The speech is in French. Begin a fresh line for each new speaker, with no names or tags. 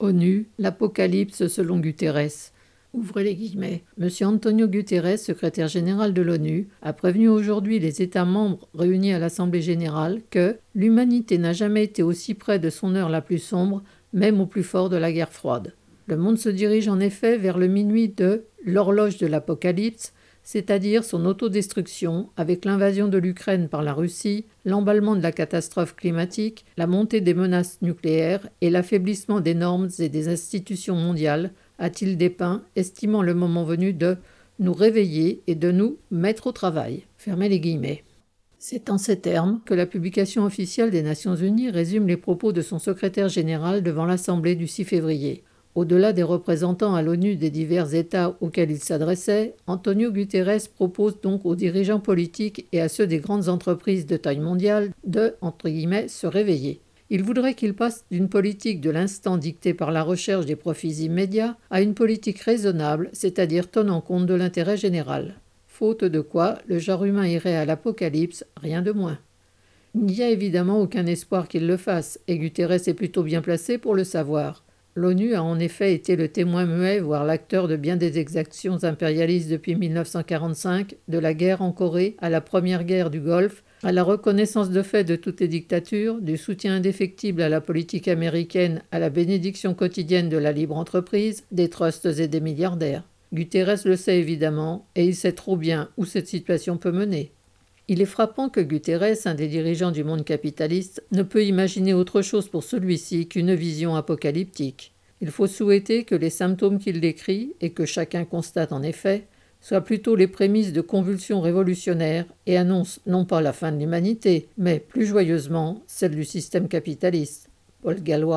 ONU, l'Apocalypse selon Guterres. Ouvrez les guillemets. Monsieur Antonio Guterres, secrétaire général de l'ONU, a prévenu aujourd'hui les États membres réunis à l'Assemblée générale que l'humanité n'a jamais été aussi près de son heure la plus sombre, même au plus fort de la guerre froide. Le monde se dirige en effet vers le minuit de l'horloge de l'Apocalypse, c'est-à-dire son autodestruction avec l'invasion de l'Ukraine par la Russie, l'emballement de la catastrophe climatique, la montée des menaces nucléaires et l'affaiblissement des normes et des institutions mondiales, a-t-il dépeint, estimant le moment venu de nous réveiller et de nous mettre au travail. Fermez les guillemets. C'est en ces termes que la publication officielle des Nations Unies résume les propos de son secrétaire général devant l'Assemblée du 6 février. Au-delà des représentants à l'ONU des divers États auxquels il s'adressait, Antonio Guterres propose donc aux dirigeants politiques et à ceux des grandes entreprises de taille mondiale de entre guillemets, se réveiller. Il voudrait qu'ils passent d'une politique de l'instant dictée par la recherche des profits immédiats à une politique raisonnable, c'est-à-dire tenant compte de l'intérêt général. Faute de quoi, le genre humain irait à l'apocalypse, rien de moins. Il n'y a évidemment aucun espoir qu'il le fasse, et Guterres est plutôt bien placé pour le savoir. L'ONU a en effet été le témoin muet, voire l'acteur de bien des exactions impérialistes depuis 1945, de la guerre en Corée à la première guerre du Golfe, à la reconnaissance de fait de toutes les dictatures, du soutien indéfectible à la politique américaine, à la bénédiction quotidienne de la libre entreprise, des trusts et des milliardaires. Guterres le sait évidemment, et il sait trop bien où cette situation peut mener. Il est frappant que Guterres, un des dirigeants du monde capitaliste, ne peut imaginer autre chose pour celui-ci qu'une vision apocalyptique. Il faut souhaiter que les symptômes qu'il décrit, et que chacun constate en effet, soient plutôt les prémices de convulsions révolutionnaires et annoncent non pas la fin de l'humanité, mais plus joyeusement celle du système capitaliste. Paul Gallois.